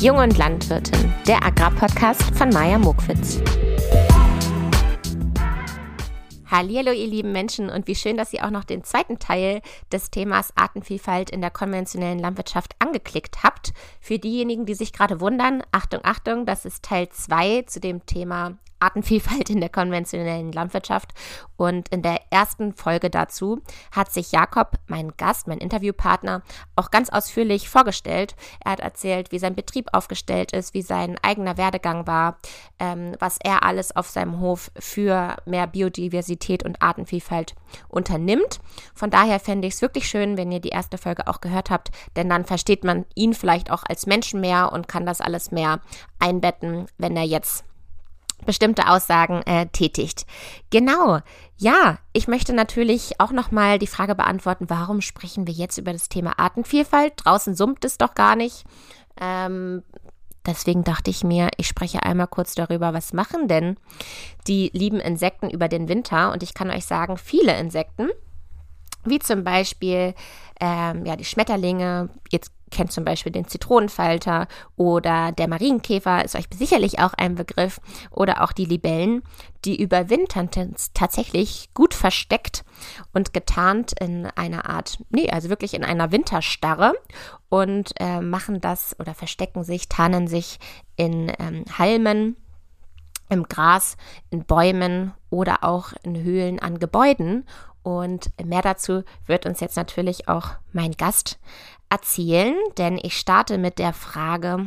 Jung und Landwirtin, der Agrarpodcast von Maja Mokwitz. Hallo ihr lieben Menschen und wie schön, dass ihr auch noch den zweiten Teil des Themas Artenvielfalt in der konventionellen Landwirtschaft angeklickt habt. Für diejenigen, die sich gerade wundern, Achtung, Achtung, das ist Teil 2 zu dem Thema Artenvielfalt in der konventionellen Landwirtschaft. Und in der ersten Folge dazu hat sich Jakob, mein Gast, mein Interviewpartner, auch ganz ausführlich vorgestellt. Er hat erzählt, wie sein Betrieb aufgestellt ist, wie sein eigener Werdegang war, ähm, was er alles auf seinem Hof für mehr Biodiversität und Artenvielfalt unternimmt. Von daher fände ich es wirklich schön, wenn ihr die erste Folge auch gehört habt, denn dann versteht man ihn vielleicht auch als Menschen mehr und kann das alles mehr einbetten, wenn er jetzt bestimmte Aussagen äh, tätigt. Genau. Ja, ich möchte natürlich auch nochmal die Frage beantworten, warum sprechen wir jetzt über das Thema Artenvielfalt? Draußen summt es doch gar nicht. Ähm, deswegen dachte ich mir, ich spreche einmal kurz darüber, was machen denn die lieben Insekten über den Winter? Und ich kann euch sagen, viele Insekten, wie zum Beispiel ähm, ja, die Schmetterlinge, jetzt kennt zum Beispiel den Zitronenfalter oder der Marienkäfer ist euch sicherlich auch ein Begriff oder auch die Libellen, die überwintern tatsächlich gut versteckt und getarnt in einer Art, nee, also wirklich in einer Winterstarre und äh, machen das oder verstecken sich, tarnen sich in ähm, Halmen im Gras, in Bäumen oder auch in Höhlen an Gebäuden. Und mehr dazu wird uns jetzt natürlich auch mein Gast erzählen, denn ich starte mit der Frage,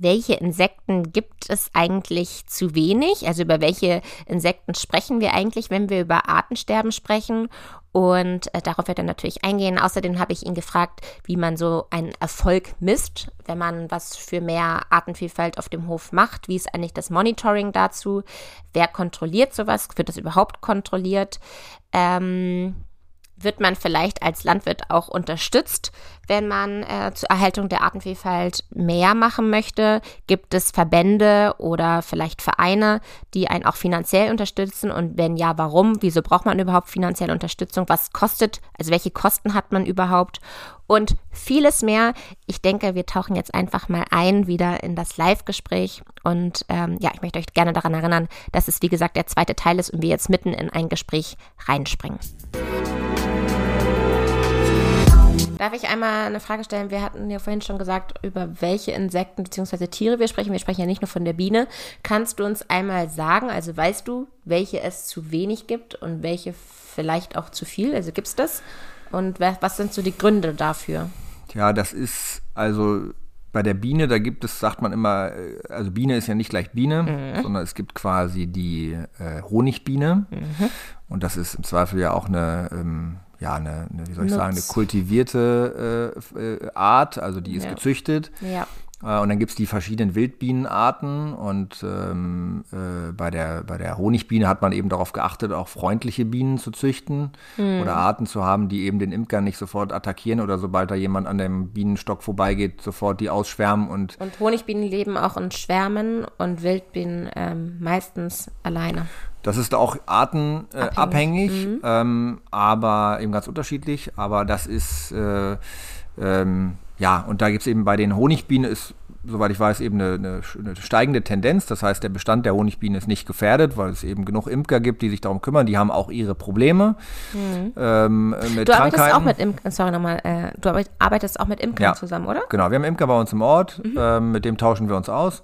welche Insekten gibt es eigentlich zu wenig? Also über welche Insekten sprechen wir eigentlich, wenn wir über Artensterben sprechen? Und äh, darauf wird er natürlich eingehen. Außerdem habe ich ihn gefragt, wie man so einen Erfolg misst, wenn man was für mehr Artenvielfalt auf dem Hof macht. Wie ist eigentlich das Monitoring dazu? Wer kontrolliert sowas? Wird das überhaupt kontrolliert? Ähm, wird man vielleicht als Landwirt auch unterstützt, wenn man äh, zur Erhaltung der Artenvielfalt mehr machen möchte? Gibt es Verbände oder vielleicht Vereine, die einen auch finanziell unterstützen? Und wenn ja, warum? Wieso braucht man überhaupt finanzielle Unterstützung? Was kostet, also welche Kosten hat man überhaupt? Und vieles mehr. Ich denke, wir tauchen jetzt einfach mal ein wieder in das Live-Gespräch. Und ähm, ja, ich möchte euch gerne daran erinnern, dass es, wie gesagt, der zweite Teil ist und wir jetzt mitten in ein Gespräch reinspringen. Darf ich einmal eine Frage stellen? Wir hatten ja vorhin schon gesagt, über welche Insekten bzw. Tiere wir sprechen. Wir sprechen ja nicht nur von der Biene. Kannst du uns einmal sagen, also weißt du, welche es zu wenig gibt und welche vielleicht auch zu viel? Also gibt es das? Und was sind so die Gründe dafür? Ja, das ist also bei der Biene, da gibt es, sagt man immer, äh, also Biene ist ja nicht gleich Biene, mhm. sondern es gibt quasi die äh, Honigbiene. Mhm. Und das ist im Zweifel ja auch eine ähm, ja, eine, eine, wie soll ich Nutz. sagen, eine kultivierte äh, äh, Art, also die ist ja. gezüchtet. Ja. Äh, und dann gibt es die verschiedenen Wildbienenarten und ähm, äh, bei, der, bei der Honigbiene hat man eben darauf geachtet, auch freundliche Bienen zu züchten mhm. oder Arten zu haben, die eben den Imker nicht sofort attackieren oder sobald da jemand an dem Bienenstock vorbeigeht, sofort die ausschwärmen. Und, und Honigbienen leben auch in Schwärmen und Wildbienen ähm, meistens alleine. Das ist auch artenabhängig, äh, mhm. ähm, aber eben ganz unterschiedlich. Aber das ist, äh, ähm, ja, und da gibt es eben bei den Honigbienen ist, soweit ich weiß, eben eine, eine, eine, steigende Tendenz. Das heißt, der Bestand der Honigbienen ist nicht gefährdet, weil es eben genug Imker gibt, die sich darum kümmern. Die haben auch ihre Probleme mhm. ähm, mit du Krankheiten. arbeitest auch mit Imkern, sorry nochmal, äh, du arbeitest auch mit Imkern ja, zusammen, oder? Genau, wir haben Imker bei uns im Ort, mhm. ähm, mit dem tauschen wir uns aus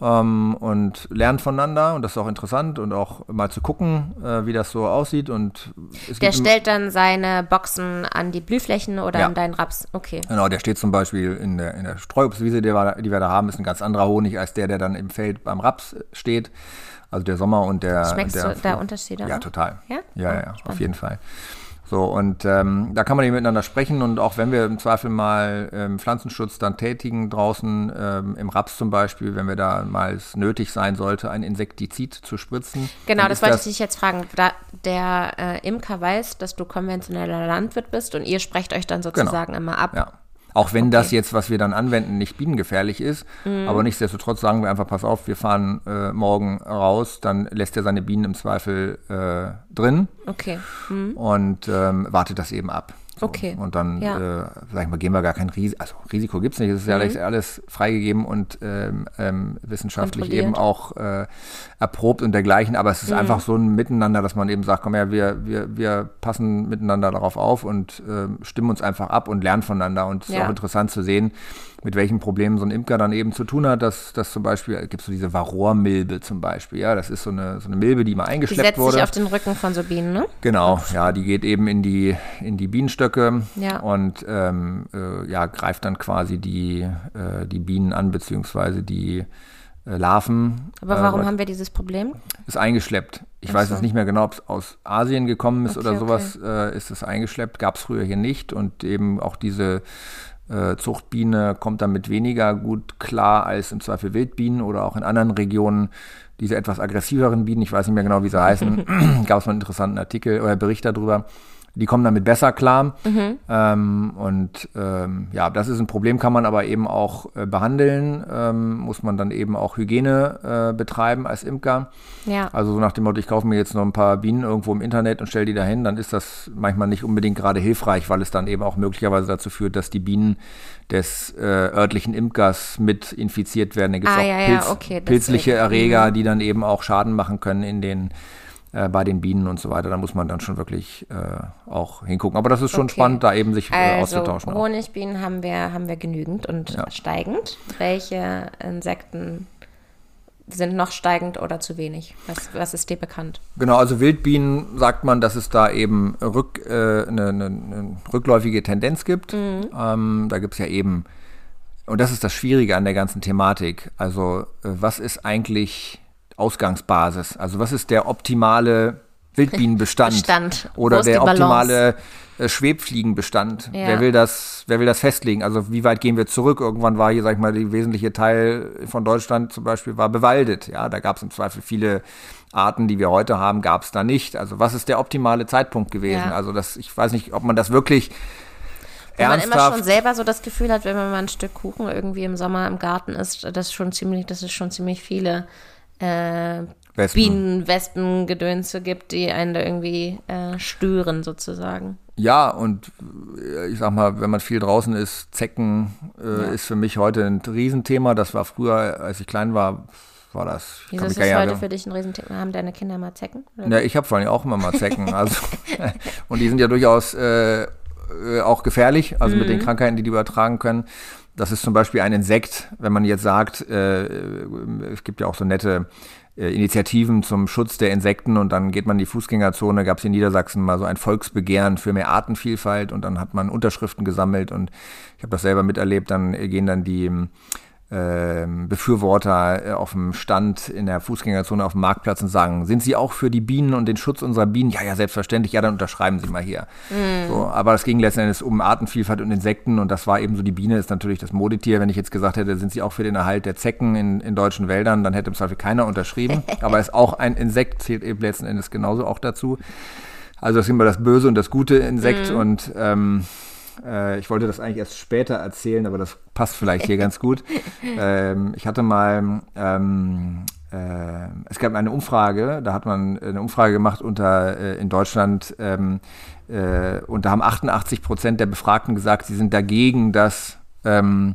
ähm, und lernt voneinander und das ist auch interessant und auch mal zu gucken, äh, wie das so aussieht. Und der stellt dann seine Boxen an die Blühflächen oder ja. an deinen Raps. Okay. Genau, der steht zum Beispiel in der, in der Streuobstwiese, die wir, die wir da haben, ist ein ganz anderer Honig als der, der dann im Feld beim Raps steht. Also der Sommer und der. Schmeckst der, du da Unterschiede? Ja, total. Ja, ja, ja, oh, auf jeden Fall. So, und ähm, da kann man eben miteinander sprechen und auch wenn wir im Zweifel mal ähm, Pflanzenschutz dann tätigen, draußen ähm, im Raps zum Beispiel, wenn wir da mal es nötig sein sollte, ein Insektizid zu spritzen. Genau, das wollte das ich dich jetzt fragen. Da der äh, Imker weiß, dass du konventioneller Landwirt bist und ihr sprecht euch dann genau. sozusagen genau. immer ab. Ja. Auch wenn okay. das jetzt, was wir dann anwenden, nicht bienengefährlich ist. Mhm. Aber nichtsdestotrotz sagen wir einfach, pass auf, wir fahren äh, morgen raus, dann lässt er seine Bienen im Zweifel äh, drin. Okay. Mhm. Und ähm, wartet das eben ab. So. Okay. Und dann, Ja. äh, sag ich mal, gehen wir gar kein Risiko, also Risiko gibt es nicht, es ist ja alles, alles freigegeben und ähm, ähm, wissenschaftlich eben auch äh, erprobt und dergleichen, aber es ist einfach so ein Miteinander, dass man eben sagt, komm her, wir, wir, wir passen miteinander darauf auf und ähm, stimmen uns einfach ab und lernen voneinander und es ist Ja. auch interessant zu sehen, mit welchen Problemen so ein Imker dann eben zu tun hat, dass, dass zum Beispiel, gibt es so diese Varroa-Milbe zum Beispiel, ja, das ist so eine, so eine Milbe, die mal Die eingeschleppt setzt wurde. sich auf den Rücken von so Bienen, ne? Genau, ja, die geht eben in die, in die Bienenstöcke Ja. und ähm, äh, ja, greift dann quasi die, äh, die Bienen an, beziehungsweise die äh, Larven. Aber äh, warum haben wir dieses Problem? ist eingeschleppt. Ich Ach weiß so. jetzt nicht mehr genau, ob es aus Asien gekommen ist Okay, oder sowas, äh, ist es eingeschleppt. Gab es früher hier nicht und eben auch diese äh, Zuchtbiene kommt damit weniger gut klar als im Zweifel Wildbienen oder auch in anderen Regionen diese etwas aggressiveren Bienen, ich weiß nicht mehr genau, wie sie heißen, gab es mal einen interessanten Artikel oder Bericht darüber. Die kommen damit besser klar. Ähm, und ähm, ja, das ist ein Problem, kann man aber eben auch äh, behandeln. Ähm, muss man dann eben auch Hygiene äh, betreiben als Imker. Ja. Also so nach dem Motto, ich kaufe mir jetzt noch ein paar Bienen irgendwo im Internet und stelle die dahin, dann ist das manchmal nicht unbedingt gerade hilfreich, weil es dann eben auch möglicherweise dazu führt, dass die Bienen des äh, örtlichen Imkers mit infiziert werden. Da gibt es Ah, auch ja, ja, Pilz, okay, deswegen. pilzliche Erreger, die dann eben auch Schaden machen können in den äh, bei den Bienen und so weiter. Da muss man dann schon wirklich äh, auch hingucken. Aber das ist schon Okay. spannend, da eben sich äh, Also auszutauschen. auch. Honigbienen haben wir, haben wir genügend und Ja. steigend. Welche Insekten sind noch steigend oder zu wenig? Was, was ist dir bekannt? Genau, also Wildbienen sagt man, dass es da eben rück, äh, eine, eine, eine rückläufige Tendenz gibt. Ähm, da gibt es ja eben, und das ist das Schwierige an der ganzen Thematik, also äh, was ist eigentlich Ausgangsbasis? Also was ist der optimale Wildbienenbestand? Bestand. Oder der optimale äh, Schwebfliegenbestand? Ja. Wer, will das, wer will das festlegen? Also wie weit gehen wir zurück? Irgendwann war hier, sag ich mal, die wesentliche Teil von Deutschland zum Beispiel war bewaldet. Ja, da gab es im Zweifel viele Arten, die wir heute haben, gab es da nicht. Also was ist der optimale Zeitpunkt gewesen? Ja. Also das, ich weiß nicht, ob man das wirklich Wenn man immer schon selber so das Gefühl hat, wenn man mal ein Stück Kuchen irgendwie im Sommer im Garten isst, das schon ziemlich, dass es schon ziemlich viele äh, Wespen. Bienen, Wespen, Gedönse gibt, die einen da irgendwie äh, stören sozusagen. Ja, und äh, ich sag mal, wenn man viel draußen ist, Zecken äh, ist für mich heute ein Riesenthema. Das war früher, als ich klein war, war das. Ich Wieso ist das heute für dich ein Riesenthema? Haben deine Kinder mal Zecken? Oder? Ja, ich habe vor allem auch immer mal Zecken. Also, und die sind ja durchaus äh, äh, auch gefährlich, also mit den Mhm. Krankheiten, die die übertragen können. Das ist zum Beispiel ein Insekt, wenn man jetzt sagt, äh, es gibt ja auch so nette äh, Initiativen zum Schutz der Insekten und dann geht man in die Fußgängerzone, gab es in Niedersachsen mal so ein Volksbegehren für mehr Artenvielfalt und dann hat man Unterschriften gesammelt und ich habe das selber miterlebt, dann gehen dann die Befürworter äh, auf dem Stand in der Fußgängerzone auf dem Marktplatz und sagen, sind Sie auch für die Bienen und den Schutz unserer Bienen? Ja, ja, selbstverständlich. Ja, dann unterschreiben Sie mal hier. So, aber es ging letzten Endes um Artenvielfalt und Insekten und das war eben so, die Biene ist natürlich das Modetier. Wenn ich jetzt gesagt hätte, sind Sie auch für den Erhalt der Zecken in, in deutschen Wäldern, dann hätte im Zweifel keiner unterschrieben. aber es ist auch ein Insekt, zählt eben letzten Endes genauso auch dazu. Also das ist immer das böse und das gute Insekt und ähm, äh, ich wollte das eigentlich erst später erzählen, aber das passt vielleicht hier ganz gut. Ähm, ich hatte mal, ähm, äh, es gab eine Umfrage, da hat man eine Umfrage gemacht unter äh, in Deutschland ähm, äh, und da haben 88 Prozent der Befragten gesagt, sie sind dagegen, dass ähm,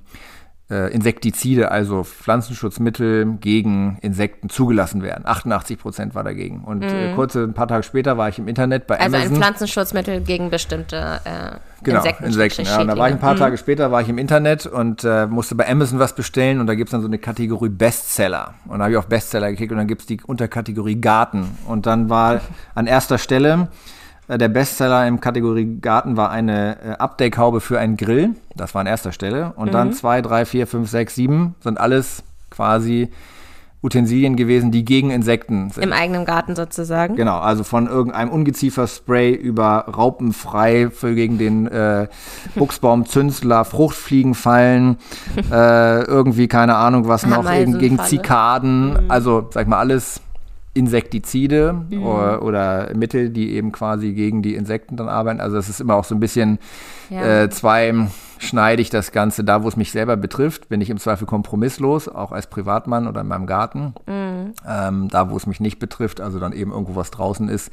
äh, Insektizide, also Pflanzenschutzmittel gegen Insekten zugelassen werden. 88 Prozent war dagegen. Und äh, kurze, ein paar Tage später war ich im Internet bei Mhm. Also ein Amazon. Pflanzenschutzmittel gegen bestimmte äh, Genau, Insekten. Insekten. Ja, und da war ich ein paar Tage später war ich im Internet und äh, musste bei Amazon was bestellen und da gibt's dann so eine Kategorie Bestseller. Und da habe ich auf Bestseller geklickt und dann gibt's die Unterkategorie Garten. Und dann war an erster Stelle äh, der Bestseller im Kategorie Garten war eine äh, Abdeckhaube für einen Grill. Das war an erster Stelle. Und dann zwei, drei, vier, fünf, sechs, sieben sind alles quasi Utensilien gewesen, die gegen Insekten sind. Im eigenen Garten sozusagen. Genau, also von irgendeinem Ungezieferspray über Raupenfrei für gegen den äh, Buchsbaumzünsler, Fruchtfliegenfallen, äh, irgendwie keine Ahnung was noch, gegen. Zikaden, also sag ich mal alles Insektizide oder, oder Mittel, die eben quasi gegen die Insekten dann arbeiten. Also das ist immer auch so ein bisschen Ja. äh, zweischneidig das Ganze. Da, wo es mich selber betrifft, bin ich im Zweifel kompromisslos, auch als Privatmann oder in meinem Garten. Ähm, da, wo es mich nicht betrifft, also dann eben irgendwo was draußen ist,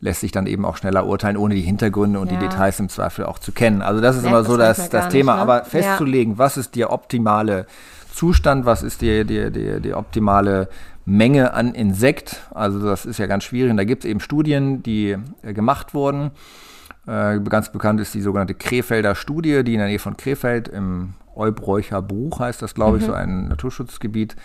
lässt sich dann eben auch schneller urteilen, ohne die Hintergründe und ja. die Details im Zweifel auch zu kennen. Also das ist Merkt immer so das, das Thema. Nicht, ne? Aber festzulegen, ja. was ist der optimale Zustand, was ist die, die, die, die optimale Menge an Insekt, also das ist ja ganz schwierig. Und da gibt es eben Studien, die äh, gemacht wurden. Äh, ganz bekannt ist die sogenannte Krefelder Studie, die in der Nähe von Krefeld im Eubräucher Bruch heißt das, glaube ich, mhm. so ein Naturschutzgebiet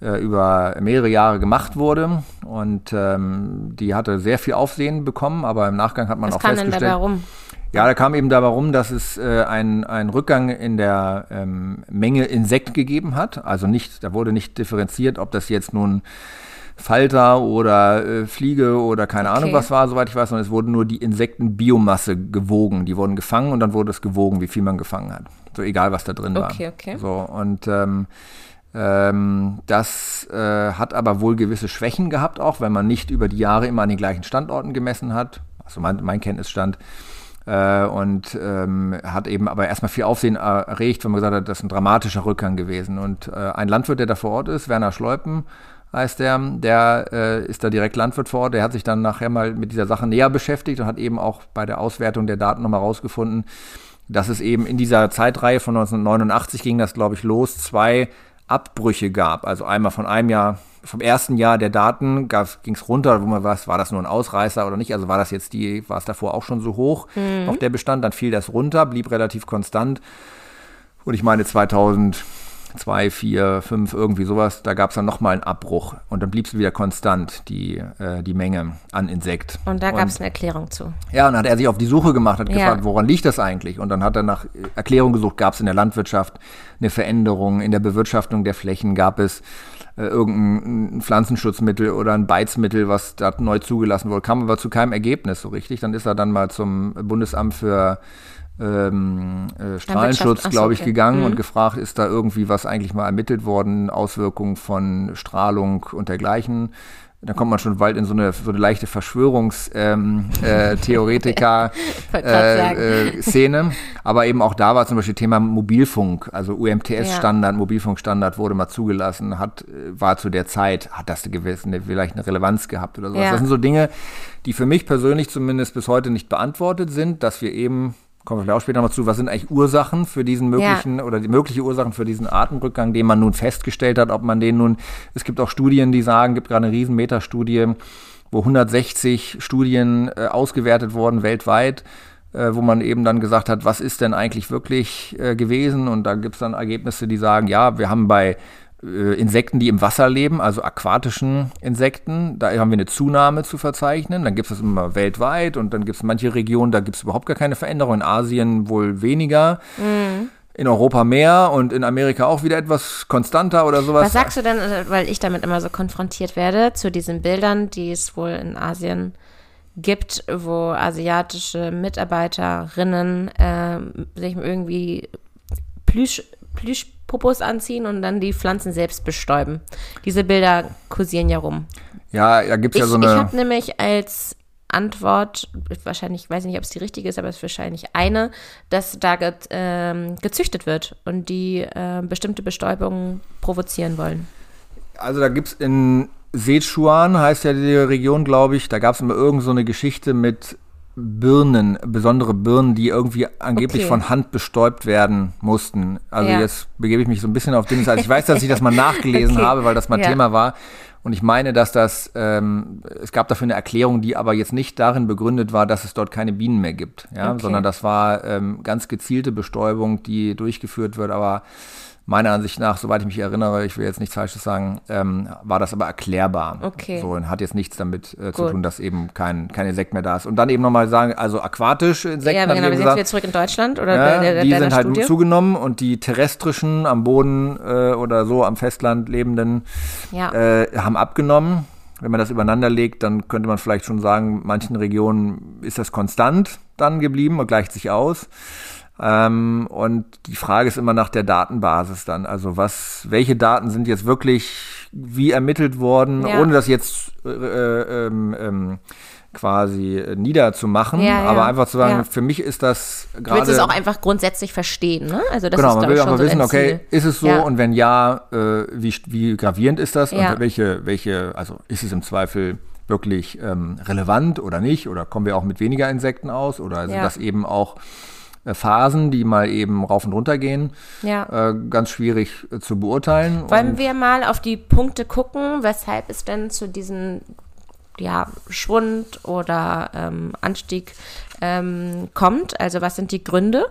äh, über mehrere Jahre gemacht wurde. Und ähm, die hatte sehr viel Aufsehen bekommen, aber im Nachgang hat man Was auch kam festgestellt. Denn dabei rum? Ja, da kam eben dabei rum, dass es äh, einen Rückgang in der ähm, Menge Insekt gegeben hat. Also nicht, da wurde nicht differenziert, ob das jetzt nun Falter oder äh, Fliege oder keine okay. Ahnung was war, soweit ich weiß, sondern es wurde nur die Insektenbiomasse gewogen. Die wurden gefangen und dann wurde es gewogen, wie viel man gefangen hat. So egal, was da drin okay, war. Okay, okay. So, und ähm, ähm, das äh, hat aber wohl gewisse Schwächen gehabt, auch wenn man nicht über die Jahre immer an den gleichen Standorten gemessen hat. Also mein, mein Kenntnisstand. Äh, und ähm, hat eben aber erstmal viel Aufsehen erregt, wenn man gesagt hat, das ist ein dramatischer Rückgang gewesen. Und äh, ein Landwirt, der da vor Ort ist, Werner Schleupen, heißt der, der äh, ist da direkt Landwirt vor Ort, der hat sich dann nachher mal mit dieser Sache näher beschäftigt und hat eben auch bei der Auswertung der Daten nochmal rausgefunden, dass es eben in dieser Zeitreihe von 1989 ging das, glaube ich, los, zwei Abbrüche gab. Also einmal von einem Jahr, vom ersten Jahr der Daten ging es runter, wo man was, war das nur ein Ausreißer oder nicht? Also war das jetzt die, war es davor auch schon so hoch mhm. auf der Bestand, dann fiel das runter, blieb relativ konstant. Und ich meine 2000 zwei, vier, fünf, irgendwie sowas, da gab es dann nochmal einen Abbruch und dann blieb es wieder konstant, die, äh, die Menge an Insekt. Und da gab es eine Erklärung zu. Ja, und dann hat er sich auf die Suche gemacht, hat ja. gefragt, woran liegt das eigentlich? Und dann hat er nach Erklärung gesucht, gab es in der Landwirtschaft eine Veränderung, in der Bewirtschaftung der Flächen gab es äh, irgendein Pflanzenschutzmittel oder ein Beizmittel, was da neu zugelassen wurde, kam aber zu keinem Ergebnis so richtig. Dann ist er dann mal zum Bundesamt für ähm, äh, Strahlenschutz, glaube ich, okay. gegangen mhm. und gefragt, ist da irgendwie was eigentlich mal ermittelt worden, Auswirkungen von Strahlung und dergleichen. Da kommt man schon bald in so eine, so eine leichte Verschwörungstheoretiker ähm, äh, äh, äh, Szene. Aber eben auch da war zum Beispiel Thema Mobilfunk, also UMTS-Standard, ja. Mobilfunkstandard wurde mal zugelassen, hat, war zu der Zeit, hat das eine gewisse, eine, vielleicht eine Relevanz gehabt oder sowas. Ja. Das sind so Dinge, die für mich persönlich zumindest bis heute nicht beantwortet sind, dass wir eben kommen wir vielleicht auch später noch zu, was sind eigentlich Ursachen für diesen möglichen ja. oder die mögliche Ursachen für diesen Artenrückgang, den man nun festgestellt hat, ob man den nun, es gibt auch Studien, die sagen, gibt gerade eine riesen Metastudie, wo 160 Studien äh, ausgewertet wurden weltweit, äh, wo man eben dann gesagt hat, was ist denn eigentlich wirklich äh, gewesen? Und da gibt es dann Ergebnisse, die sagen, ja, wir haben bei Insekten, die im Wasser leben, also aquatischen Insekten. Da haben wir eine Zunahme zu verzeichnen. Dann gibt es das immer weltweit und dann gibt es manche Regionen, da gibt es überhaupt gar keine Veränderung. In Asien wohl weniger. Mhm. In Europa mehr und in Amerika auch wieder etwas konstanter oder sowas. Was sagst du denn, äh, weil ich damit immer so konfrontiert werde, zu diesen Bildern, die es wohl in Asien gibt, wo asiatische Mitarbeiterinnen äh, sich irgendwie Plüsch, Plüsch Popos anziehen und dann die Pflanzen selbst bestäuben. Diese Bilder kursieren ja rum. Ja, da gibt es ja so eine. Ich habe nämlich als Antwort, wahrscheinlich, ich weiß nicht, ob es die richtige ist, aber es ist wahrscheinlich eine, dass da ge, äh, gezüchtet wird und die äh, bestimmte Bestäubungen provozieren wollen. Also da gibt es in Sichuan, heißt ja die Region, glaube ich, da gab es immer irgend so eine Geschichte mit Birnen, besondere Birnen, die irgendwie angeblich okay. von Hand bestäubt werden mussten. Also ja. jetzt begebe ich mich so ein bisschen auf Dinge. Also ich weiß, dass ich das mal nachgelesen okay. habe, weil das mal ja. Thema war. Und ich meine, dass das, ähm, es gab dafür eine Erklärung, die aber jetzt nicht darin begründet war, dass es dort keine Bienen mehr gibt, ja, okay. sondern das war ähm, ganz gezielte Bestäubung, die durchgeführt wird, aber meiner Ansicht nach, soweit ich mich erinnere, ich will jetzt nichts Falsches sagen, ähm, war das aber erklärbar. Okay. So, und hat jetzt nichts damit äh, zu tun, dass eben kein, kein Insekt mehr da ist. Und dann eben nochmal sagen, also aquatische Insekten. Ja, genau, wir sind wieder zurück in Deutschland oder ja, der, der, Die sind halt Studie? zugenommen und die terrestrischen am Boden äh, oder so am Festland lebenden ja. äh, haben abgenommen. Wenn man das übereinander legt, dann könnte man vielleicht schon sagen, manchen Regionen ist das konstant dann geblieben und gleicht sich aus. Ähm, und die Frage ist immer nach der Datenbasis dann. Also was, welche Daten sind jetzt wirklich wie ermittelt worden, ja. ohne das jetzt äh, äh, ähm, ähm, quasi niederzumachen, ja, ja. aber einfach zu sagen, für mich ist das gerade. Du willst es auch einfach grundsätzlich verstehen, ne? Also das genau, ist, man will einfach so wissen, okay, ist es so und wenn ja, äh, wie, wie gravierend ist das und welche, welche, also ist es im Zweifel wirklich ähm, relevant oder nicht? Oder kommen wir auch mit weniger Insekten aus? Oder sind Ja. das eben auch äh, Phasen, die mal eben rauf und runter gehen? Ja. Äh, ganz schwierig äh, zu beurteilen. Wollen Und- wir mal auf die Punkte gucken, weshalb es denn zu diesem ja, Schwund oder ähm, Anstieg ähm, kommt? Also was sind die Gründe?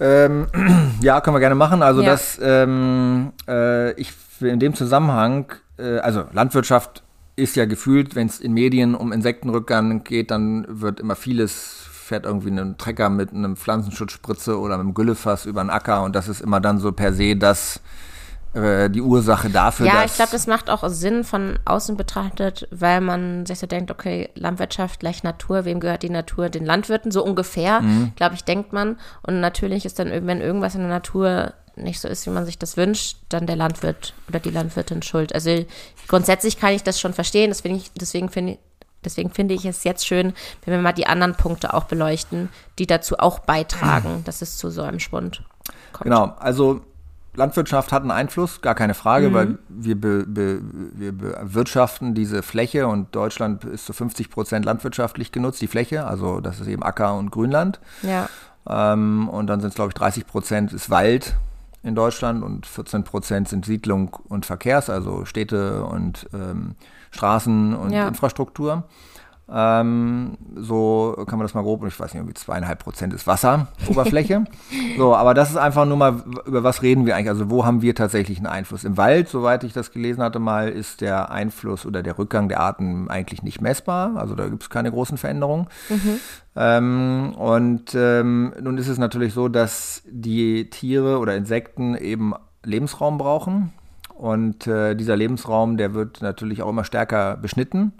Ähm, ja, können wir gerne machen. Also Ja. das, ähm, äh, ich in dem Zusammenhang, äh, also Landwirtschaft ist ja gefühlt, wenn es in Medien um Insektenrückgang geht, dann wird immer vieles, fährt irgendwie ein Trecker mit einem Pflanzenschutzspritze oder mit einem Güllefass über den Acker und das ist immer dann so per se das, äh, die Ursache dafür, ja, ich glaube, das macht auch Sinn von außen betrachtet, weil man sich so denkt, okay, Landwirtschaft gleich Natur, wem gehört die Natur? Den Landwirten, so ungefähr, Mhm. glaube ich, denkt man. Und natürlich ist dann, wenn irgendwas in der Natur nicht so ist, wie man sich das wünscht, dann der Landwirt oder die Landwirtin schuld. Also grundsätzlich kann ich das schon verstehen, deswegen, deswegen finde ich, Deswegen finde ich es jetzt schön, wenn wir mal die anderen Punkte auch beleuchten, die dazu auch beitragen, dass es zu so einem Schwund kommt. Genau, also Landwirtschaft hat einen Einfluss, gar keine Frage, Mhm. weil wir, be, be, wir bewirtschaften diese Fläche und Deutschland ist zu 50 Prozent landwirtschaftlich genutzt, die Fläche, also das ist eben Acker und Grünland. Ja, Ähm, und dann sind es, glaube ich, 30 Prozent ist Wald in Deutschland und 14 Prozent sind Siedlung und Verkehrs, also Städte und ähm, Straßen und Ja. Infrastruktur. Ähm, so kann man das mal grob, ich weiß nicht, irgendwie zweieinhalb Prozent ist Wasseroberfläche. so, aber das ist einfach nur mal, über was reden wir eigentlich? Also wo haben wir tatsächlich einen Einfluss? Im Wald, soweit ich das gelesen hatte mal, ist der Einfluss oder der Rückgang der Arten eigentlich nicht messbar. Also da gibt es keine großen Veränderungen. Ähm, und ähm, nun ist es natürlich so, dass die Tiere oder Insekten eben Lebensraum brauchen. Und äh, dieser Lebensraum, der wird natürlich auch immer stärker beschnitten,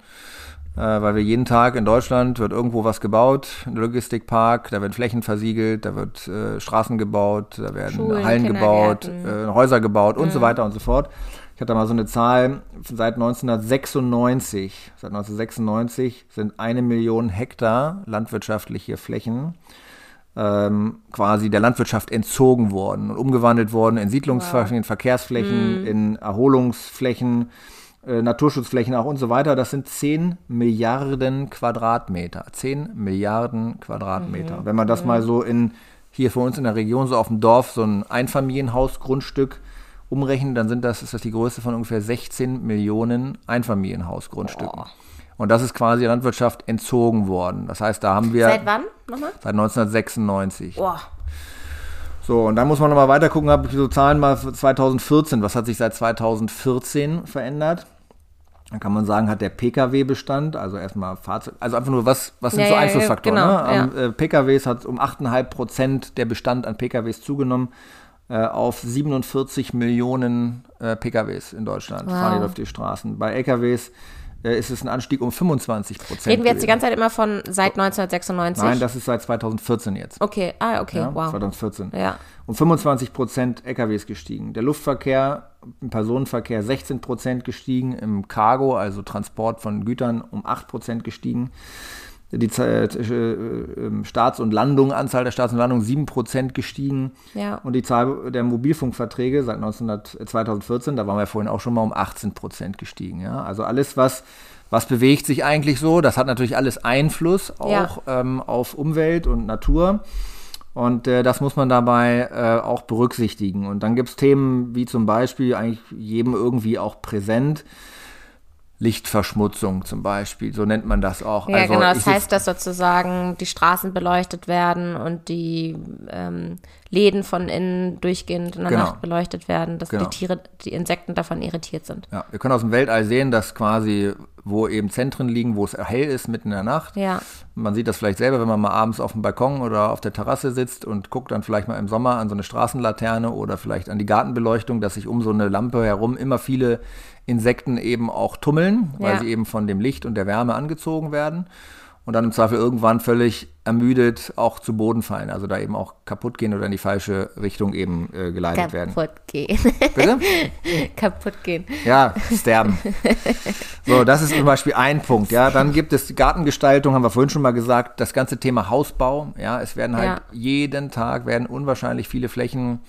äh, weil wir jeden Tag in Deutschland wird irgendwo was gebaut, ein Logistikpark, da werden Flächen versiegelt, da wird äh, Straßen gebaut, da werden Schulen, Hallen gebaut, äh, Häuser gebaut und so weiter und so fort. Ich hatte mal so eine Zahl, seit 1996, seit 1996 sind eine Million Hektar landwirtschaftliche Flächen ähm, quasi der Landwirtschaft entzogen worden und umgewandelt worden in Siedlungsflächen, in Verkehrsflächen, in Erholungsflächen, äh, Naturschutzflächen auch und so weiter. Das sind 10 Milliarden Quadratmeter. 10 Milliarden Quadratmeter. Wenn man das mal so in hier für uns in der Region so auf dem Dorf so ein Einfamilienhausgrundstück umrechnen, dann sind das, ist das die Größe von ungefähr 16 Millionen Einfamilienhausgrundstücken. Und das ist quasi der Landwirtschaft entzogen worden. Das heißt, da haben wir Seit wann nochmal? seit 1996. Boah, So, und dann muss man nochmal weiter gucken, habe ich so Zahlen mal für 2014. Was hat sich seit 2014 verändert? Dann kann man sagen, hat der Pkw-Bestand, also erstmal Fahrzeug, also einfach nur, was, was sind Ja, so ja, ja, Einflussfaktoren? genau, ne? Am, äh, PKWs hat um 8,5 Prozent der Bestand an PKWs zugenommen äh, auf 47 Millionen äh, PKWs in Deutschland. Wow. Fahren die auf die Straßen. Bei LKWs ist es ein Anstieg um 25 Prozent. reden wir jetzt die ganze Zeit immer von seit 1996? Nein, das ist seit 2014 jetzt. Okay, ah, okay, Ja, wow. 2014. Ja. Um 25 Prozent LKWs gestiegen. Der Luftverkehr, im Personenverkehr 16 Prozent gestiegen, im Cargo, also Transport von Gütern, um 8 Prozent gestiegen. Die Ze- äh, äh, Starts- und Landungen, Anzahl der Starts und Landungen 7 Prozent gestiegen. Ja. Und die Zahl der Mobilfunkverträge seit 1900, äh, 2014, da waren wir vorhin auch schon mal um 18 Prozent gestiegen. Ja? Also alles, was, was bewegt sich eigentlich so, das hat natürlich alles Einfluss auch Ja. ähm, auf Umwelt und Natur. Und äh, das muss man dabei äh, auch berücksichtigen. Und dann gibt es Themen wie zum Beispiel eigentlich jedem irgendwie auch präsent. Lichtverschmutzung zum Beispiel, so nennt man das auch. Ja, also genau. Das heißt, dass sozusagen die Straßen beleuchtet werden und die ähm, Läden von innen durchgehend in der Genau. Nacht beleuchtet werden, dass Genau. die Tiere, die Insekten davon irritiert sind. Ja, wir können aus dem Weltall sehen, dass quasi, wo eben Zentren liegen, wo es hell ist mitten in der Nacht. Ja. Man sieht das vielleicht selber, wenn man mal abends auf dem Balkon oder auf der Terrasse sitzt und guckt dann vielleicht mal im Sommer an so eine Straßenlaterne oder vielleicht an die Gartenbeleuchtung, dass sich um so eine Lampe herum immer viele Insekten eben auch tummeln, weil Ja. sie eben von dem Licht und der Wärme angezogen werden und dann im Zweifel irgendwann völlig ermüdet auch zu Boden fallen, also da eben auch kaputt gehen oder in die falsche Richtung eben äh, geleitet werden. Kaputt gehen. Bitte? Kaputt gehen. Ja, sterben. so, das ist zum Beispiel ein Punkt. Ja, dann gibt es Gartengestaltung, haben wir vorhin schon mal gesagt, das ganze Thema Hausbau. Ja, es werden halt Ja. jeden Tag werden unwahrscheinlich viele Flächen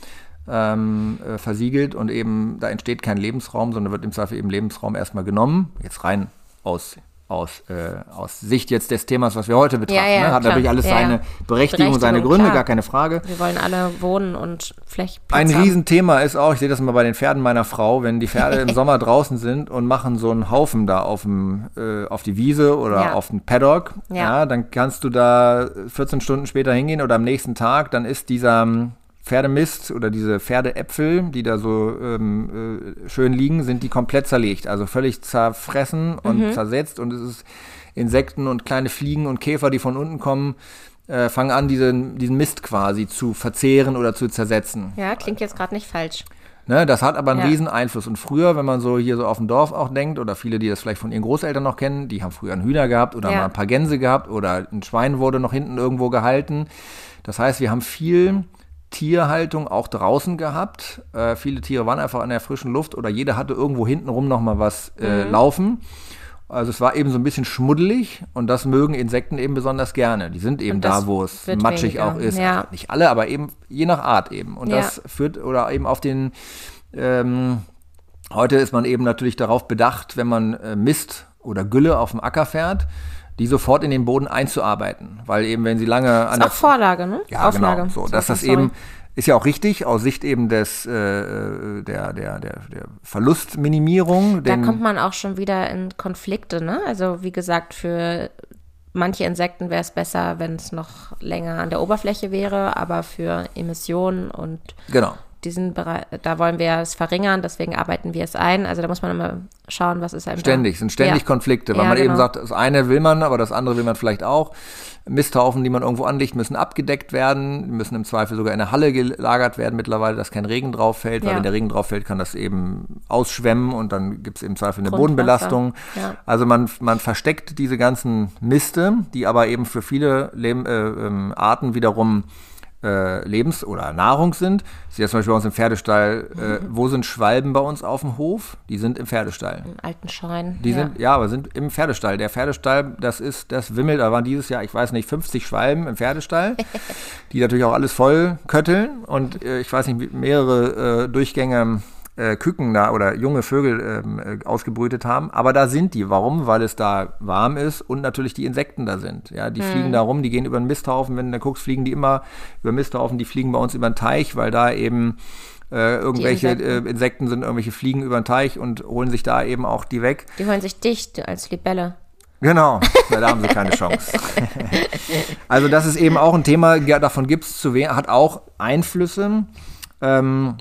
ähm, äh, versiegelt und eben da entsteht kein Lebensraum, sondern wird im Zweifel eben Lebensraum erstmal genommen. Jetzt rein aus aus, äh, aus Sicht jetzt des Themas, was wir heute betrachten. Ja, ja, ne? Hat klar. natürlich alles Ja, seine. Berechtigung und seine Gründe, klar. gar keine Frage. Wir wollen alle wohnen und vielleicht Ein haben. Riesenthema ist auch, ich sehe das immer bei den Pferden meiner Frau, wenn die Pferde im Sommer draußen sind und machen so einen Haufen da auf, dem, äh, auf die Wiese oder auf den Paddock, ja. Dann kannst du da 14 Stunden später hingehen oder am nächsten Tag, dann ist dieser Pferdemist oder diese Pferdeäpfel, die da so ähm, äh, schön liegen, sind die komplett zerlegt, also völlig zerfressen und Mhm. zersetzt und es ist Insekten und kleine Fliegen und Käfer, die von unten kommen, äh, fangen an, diesen, diesen Mist quasi zu verzehren oder zu zersetzen. Ja, klingt jetzt gerade nicht falsch. Ne, das hat aber einen Ja. riesen Einfluss. Und früher, wenn man so hier so auf dem Dorf auch denkt, oder viele, die das vielleicht von ihren Großeltern noch kennen, die haben früher einen Hühner gehabt oder Ja. mal ein paar Gänse gehabt oder ein Schwein wurde noch hinten irgendwo gehalten. Das heißt, wir haben viel Tierhaltung auch draußen gehabt. Äh, viele Tiere waren einfach an der frischen Luft oder jeder hatte irgendwo hintenrum noch mal was Mhm. äh, laufen. Also es war eben so ein bisschen schmuddelig und das mögen Insekten eben besonders gerne. Die sind eben da, wo es matschig weniger. auch ist. Ja. Also nicht alle, aber eben je nach Art eben. Und Ja. das führt oder eben auf den ähm, heute ist man eben natürlich darauf bedacht, wenn man äh, Mist oder Gülle auf dem Acker fährt, die sofort in den Boden einzuarbeiten, weil eben wenn sie lange an Ist der auch Vorlage, ne? ja, Auflage. genau. So, dass das sorry. eben ist ja auch richtig aus Sicht eben des äh, der, der, der, der Verlustminimierung. Da kommt man auch schon wieder in Konflikte, ne? Also wie gesagt, für manche Insekten wäre es besser, wenn es noch länger an der Oberfläche wäre, aber für Emissionen und genau. Diesen Bereich, da wollen wir es verringern, deswegen arbeiten wir es ein. Also da muss man immer schauen, was ist einem Ständig, da. sind ständig ja. Konflikte, weil Ja, man eben genau. sagt, das eine will man, aber das andere will man vielleicht auch. Misthaufen, die man irgendwo anlegt, müssen abgedeckt werden, müssen im Zweifel sogar in der Halle gelagert werden mittlerweile, dass kein Regen drauf fällt, weil Ja. wenn der Regen drauf fällt, kann das eben ausschwemmen und dann gibt es im Zweifel eine Bodenbelastung. Also man, man versteckt diese ganzen Miste, die aber eben für viele Leben, äh, ähm, Arten wiederum äh, Lebens- oder Nahrung sind. Ich sehe das zum Beispiel bei uns im Pferdestall. Äh, wo sind Schwalben bei uns auf dem Hof? Die sind im Pferdestall. Im alten Schein. Die ja. sind, ja, aber sind im Pferdestall. Der Pferdestall, das ist, das wimmelt, da waren dieses Jahr, ich weiß nicht, 50 Schwalben im Pferdestall, die natürlich auch alles voll kötteln und äh, ich weiß nicht, mehrere äh, Durchgänge äh, Küken da oder junge Vögel ähm, äh, ausgebrütet haben. Aber da sind die. Warum? Weil es da warm ist und natürlich die Insekten da sind. Ja, die fliegen da rum, die gehen über den Misthaufen. Wenn du guckst, fliegen die immer über den Misthaufen, die fliegen bei uns über den Teich, weil da eben äh, irgendwelche Insekten. Äh, Insekten sind, irgendwelche Fliegen über den Teich und holen sich da eben auch die weg. Die holen sich dicht als Libelle. Genau, ja, da haben sie keine Chance. also das ist eben auch ein Thema, davon gibt es zu wenig, hat auch Einflüsse. Ähm,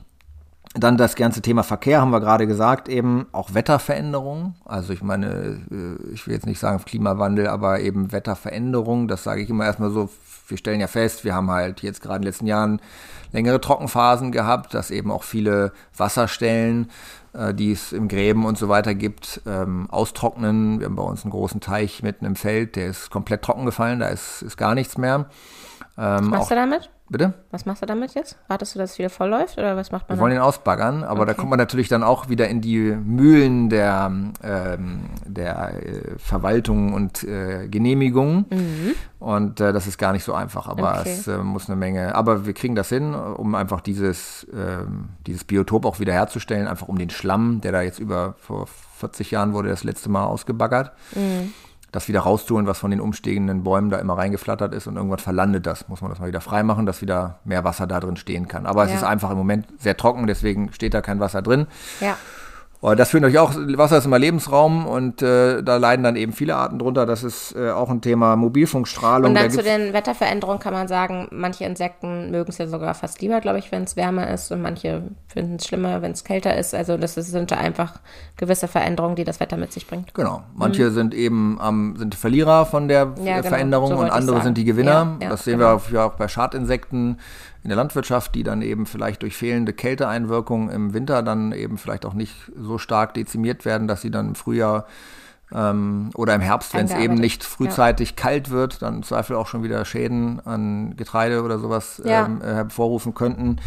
dann das ganze Thema Verkehr haben wir gerade gesagt, eben auch Wetterveränderungen. Also ich meine, äh, ich will jetzt nicht sagen Klimawandel, aber eben Wetterveränderungen, das sage ich immer erstmal so. Wir stellen ja fest, wir haben halt jetzt gerade in den letzten Jahren längere Trockenphasen gehabt, dass eben auch viele Wasserstellen, äh, die es im Gräben und so weiter gibt, ähm, austrocknen. Wir haben bei uns einen großen Teich mitten im Feld, der ist komplett trocken gefallen, da ist, ist gar nichts mehr. Ähm, Was machst auch, du damit? Bitte? Was machst du damit jetzt? Wartest du, dass es wieder voll läuft oder was macht man Wir wollen dann? ihn ausbaggern, aber da Okay. kommt man natürlich dann auch wieder in die Mühlen der, ähm, der äh, Verwaltung und äh, Genehmigung. Und äh, das ist gar nicht so einfach, aber Mhm. Okay. es äh, muss eine Menge. Aber wir kriegen das hin, um einfach dieses, ähm, dieses Biotop auch wieder herzustellen, einfach um den Schlamm, der da jetzt über vor 40 Jahren wurde das letzte Mal ausgebaggert. Mhm. Das wieder rauszuholen, was von den umstehenden Bäumen da immer reingeflattert ist und irgendwann verlandet das. Muss man das mal wieder freimachen, dass wieder mehr Wasser da drin stehen kann. Aber es Ja. ist einfach im Moment sehr trocken, deswegen steht da kein Wasser drin. Ja. Aber das führt natürlich auch, Wasser ist immer Lebensraum und äh, da leiden dann eben viele Arten drunter. Das ist äh, auch ein Thema Mobilfunkstrahlung. Und Da dann zu gibt's- den Wetterveränderungen kann man sagen, manche Insekten mögen es ja sogar fast lieber, glaube ich, wenn es wärmer ist und manche finden es schlimmer, wenn es kälter ist. Also das sind da einfach gewisse Veränderungen, die das Wetter mit sich bringt. Genau. Manche sind eben am sind Verlierer von der Mhm. Ja, genau. Veränderung So und andere sind die Gewinner. Ja, ja, das sehen genau. wir auch bei Schadinsekten in der Landwirtschaft, die dann eben vielleicht durch fehlende Kälteeinwirkung im Winter dann eben vielleicht auch nicht so stark dezimiert werden, dass sie dann im Frühjahr ähm, oder im Herbst, wenn es eben nicht frühzeitig kalt wird, dann im Zweifel auch schon wieder Schäden an Getreide oder sowas Ja. ähm, äh, hervorrufen könnten.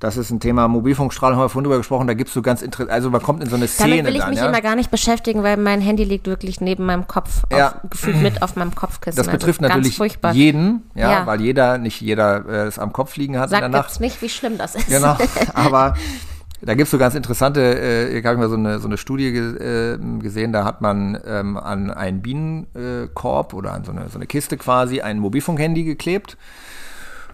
Das ist ein Thema Mobilfunkstrahlung, haben wir vorhin drüber gesprochen, da gibt es so ganz interessant, also man kommt in so eine Szene Damit will ich dann, mich ja? immer gar nicht beschäftigen, weil mein Handy liegt wirklich neben meinem Kopf, Ja. auf, gefühlt mit auf meinem Kopfkissen. Das Also betrifft ganz natürlich furchtbar. jeden, ja, Ja. weil jeder, nicht jeder äh, es am Kopf liegen hat Sagt in der Nacht. nicht, wie schlimm das ist. Genau, aber Da gibt es so ganz interessante, äh, ich habe mal so eine, so eine Studie ge äh, gesehen, da hat man ähm, an einen Bienenkorb oder an so eine, so eine Kiste quasi ein Mobilfunkhandy geklebt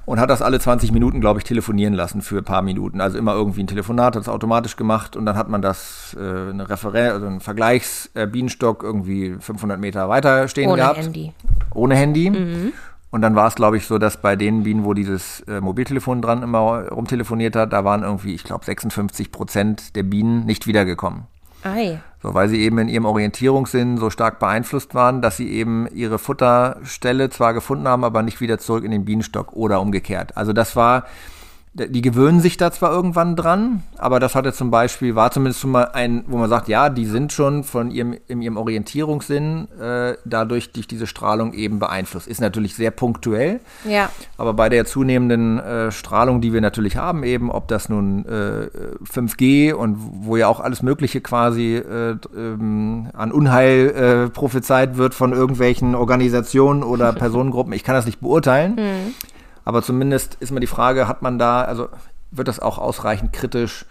und hat das alle 20 Minuten, glaube ich, telefonieren lassen für ein paar Minuten. Also immer irgendwie ein Telefonat, hat es automatisch gemacht und dann hat man das, äh, eine Referenz, also einen Vergleichsbienenstock äh, irgendwie 500 Meter weiter stehen Ohne gehabt. Handy. Ohne Handy. Mhm. Und dann war es, glaube ich, so, dass bei den Bienen, wo dieses äh, Mobiltelefon dran immer rumtelefoniert hat, da waren irgendwie, ich glaube, 56 Prozent der Bienen nicht wiedergekommen. Ei. So, weil sie eben in ihrem Orientierungssinn so stark beeinflusst waren, dass sie eben ihre Futterstelle zwar gefunden haben, aber nicht wieder zurück in den Bienenstock oder umgekehrt. Also das war die gewöhnen sich da zwar irgendwann dran, aber das hatte zum Beispiel, war zumindest schon mal ein, wo man sagt, ja, die sind schon von ihrem, in ihrem Orientierungssinn äh, dadurch durch diese Strahlung eben beeinflusst. Ist natürlich sehr punktuell, Ja. aber bei der zunehmenden äh, Strahlung, die wir natürlich haben, eben, ob das nun äh, 5G und wo ja auch alles Mögliche quasi äh, ähm, an Unheil äh, prophezeit wird von irgendwelchen Organisationen oder Personengruppen, ich kann das nicht beurteilen. Aber zumindest ist mal die Frage, hat man da, also wird das auch ausreichend kritisch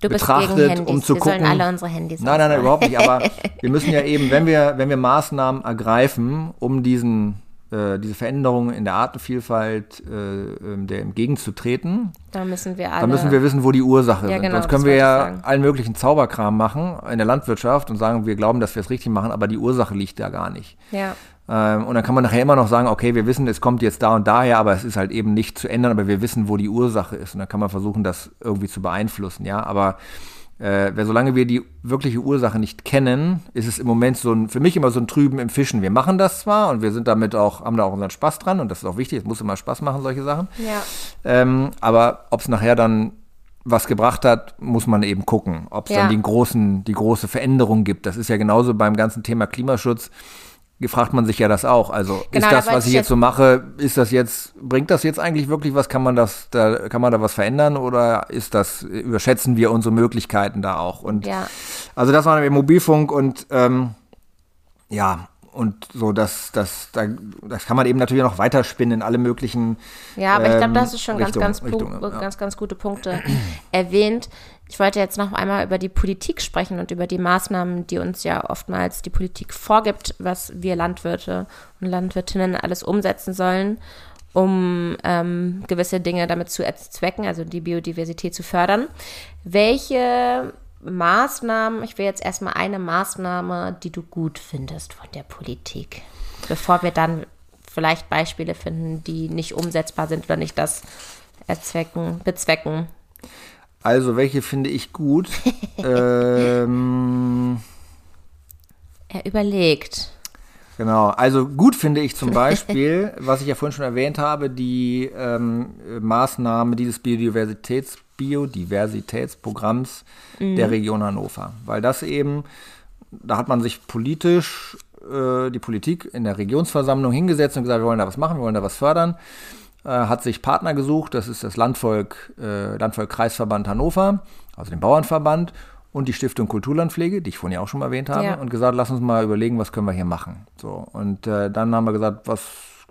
Du bist betrachtet, um zu wir gucken. sollen alle unsere Handys Nein, nein, nein, überhaupt nicht. Aber wir müssen ja eben, wenn wir, wenn wir Maßnahmen ergreifen, um diesen, äh, diese Veränderungen in der Artenvielfalt äh, ähm, der entgegenzutreten, Da müssen wir alle. dann müssen wir wissen, wo die Ursache Ja, sind. genau, Sonst können wir ja sagen. allen möglichen Zauberkram machen in der Landwirtschaft und sagen, wir glauben, dass wir es richtig machen, aber die Ursache liegt da gar nicht. Ja. Ähm, und dann kann man nachher immer noch sagen, okay, wir wissen, es kommt jetzt da und daher, aber es ist halt eben nicht zu ändern, aber wir wissen, wo die Ursache ist. Und dann kann man versuchen, das irgendwie zu beeinflussen, ja. Aber äh, weil solange wir die wirkliche Ursache nicht kennen, ist es im Moment so ein, für mich immer so ein Trüben im Fischen. Wir machen das zwar und wir sind damit auch, haben da auch unseren Spaß dran und das ist auch wichtig, es muss immer Spaß machen, solche Sachen. Ja. Ähm, aber ob es nachher dann was gebracht hat, muss man eben gucken. Ob es Ja. dann die, großen, die große Veränderung gibt. Das ist ja genauso beim ganzen Thema Klimaschutz. Gefragt man sich ja das auch. Also Genau, ist da das, wollte was ich jetzt jetzt- so mache, ist das jetzt, bringt das jetzt eigentlich wirklich was? Kann man das, da, kann man da was verändern oder ist das, überschätzen wir unsere Möglichkeiten da auch? Und Ja. also das war der Mobilfunk und ähm, ja, und so, das, das, da, das kann man eben natürlich noch weiterspinnen in alle möglichen Ja, aber ich glaube, ähm, da hast du schon Richtung- ganz, ganz, Richtungen, Pu- ja. ganz, ganz gute Punkte erwähnt. Ich wollte jetzt noch einmal über die Politik sprechen und über die Maßnahmen, die uns ja oftmals die Politik vorgibt, was wir Landwirte und Landwirtinnen alles umsetzen sollen, um ähm, gewisse Dinge damit zu erzwecken, also die Biodiversität zu fördern. Welche Maßnahmen, ich will jetzt erstmal eine Maßnahme, die du gut findest von der Politik, bevor wir dann vielleicht Beispiele finden, die nicht umsetzbar sind oder nicht das erzwecken, bezwecken. Also, welche finde ich gut? ähm, Er überlegt. genau, also gut finde ich zum Beispiel, was ich ja vorhin schon erwähnt habe, die ähm, Maßnahme dieses Biodiversitäts Biodiversitätsprogramms der Region Hannover. Weil das eben, da hat man sich politisch, äh, die Politik in der Regionsversammlung hingesetzt und gesagt, wir wollen da was machen, wir wollen da was fördern. Äh, hat sich Partner gesucht, das ist das Landvolk, äh, Landvolk Kreisverband Hannover, also den Bauernverband und die Stiftung Kulturlandpflege, die ich vorhin ja auch schon mal erwähnt habe, Ja. und gesagt, lass uns mal überlegen, was können wir hier machen. So, und äh, dann haben wir gesagt, was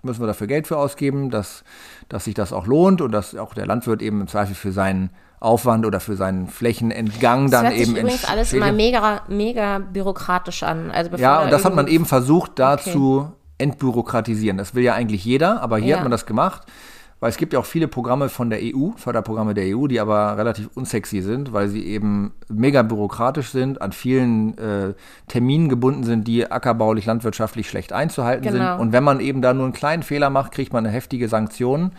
müssen wir dafür Geld für ausgeben, dass, dass sich das auch lohnt und dass auch der Landwirt eben im Zweifel für seinen Aufwand oder für seinen Flächenentgang Das dann hört sich eben übrigens alles immer mega, mega bürokratisch an. Also Ja, und das hat man eben versucht, da zu entbürokratisieren. Das will ja eigentlich jeder, aber hier Ja. hat man das gemacht. Weil es gibt ja auch viele Programme von der EU, Förderprogramme der EU, die aber relativ unsexy sind, weil sie eben mega bürokratisch sind, an vielen äh, Terminen gebunden sind, die ackerbaulich, landwirtschaftlich schlecht einzuhalten Genau. sind. Und wenn man eben da nur einen kleinen Fehler macht, kriegt man eine heftige Sanktion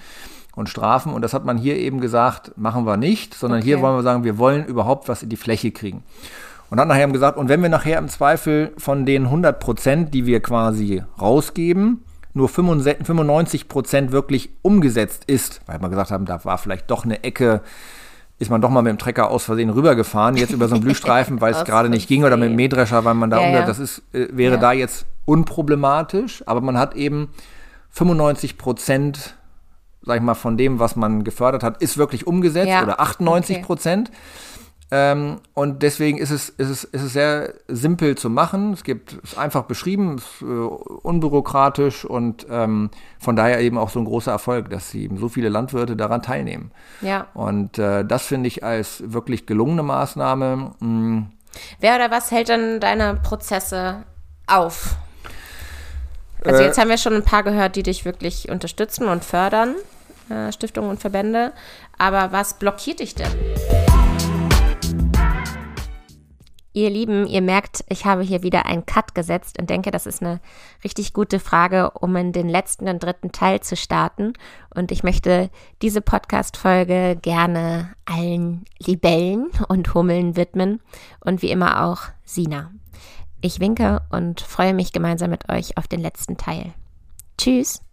und Strafen. Und das hat man hier eben gesagt, machen wir nicht, sondern hier Okay. wollen wir sagen, wir wollen überhaupt was in die Fläche kriegen. Und hat nachher eben gesagt, und wenn wir nachher im Zweifel von den 100 Prozent, die wir quasi rausgeben, nur 65 95 Prozent wirklich umgesetzt ist, weil wir gesagt haben, da war vielleicht doch eine Ecke, ist man doch mal mit dem Trecker aus Versehen rübergefahren, jetzt über so einen Blühstreifen, weil es gerade nicht ging, oder mit dem. Mähdrescher, weil man da Ja, ja. das ist, äh, wäre Ja. da jetzt unproblematisch, aber man hat eben 95 Prozent, sag ich mal, von dem, was man gefördert hat, ist wirklich umgesetzt Ja, oder 98 okay. Ähm, und deswegen ist es, ist, es, ist es sehr simpel zu machen. Es gibt es ist einfach beschrieben, ist, äh, unbürokratisch und ähm, von daher eben auch so ein großer Erfolg, dass eben so viele Landwirte daran teilnehmen. Ja. Und äh, das finde ich als wirklich gelungene Maßnahme. Mh, mm. Wer oder was hält dann deine Prozesse auf? Also jetzt äh, haben wir schon ein paar gehört, die dich wirklich unterstützen und fördern, äh, Stiftungen und Verbände. Aber was blockiert dich denn? Ihr Lieben, ihr merkt, ich habe hier wieder einen Cut gesetzt und denke, das ist eine richtig gute Frage, um in den letzten und dritten Teil zu starten. Und ich möchte diese Podcast-Folge gerne allen Libellen und Hummeln widmen und wie immer auch Sina. Ich winke und freue mich gemeinsam mit euch auf den letzten Teil. Tschüss!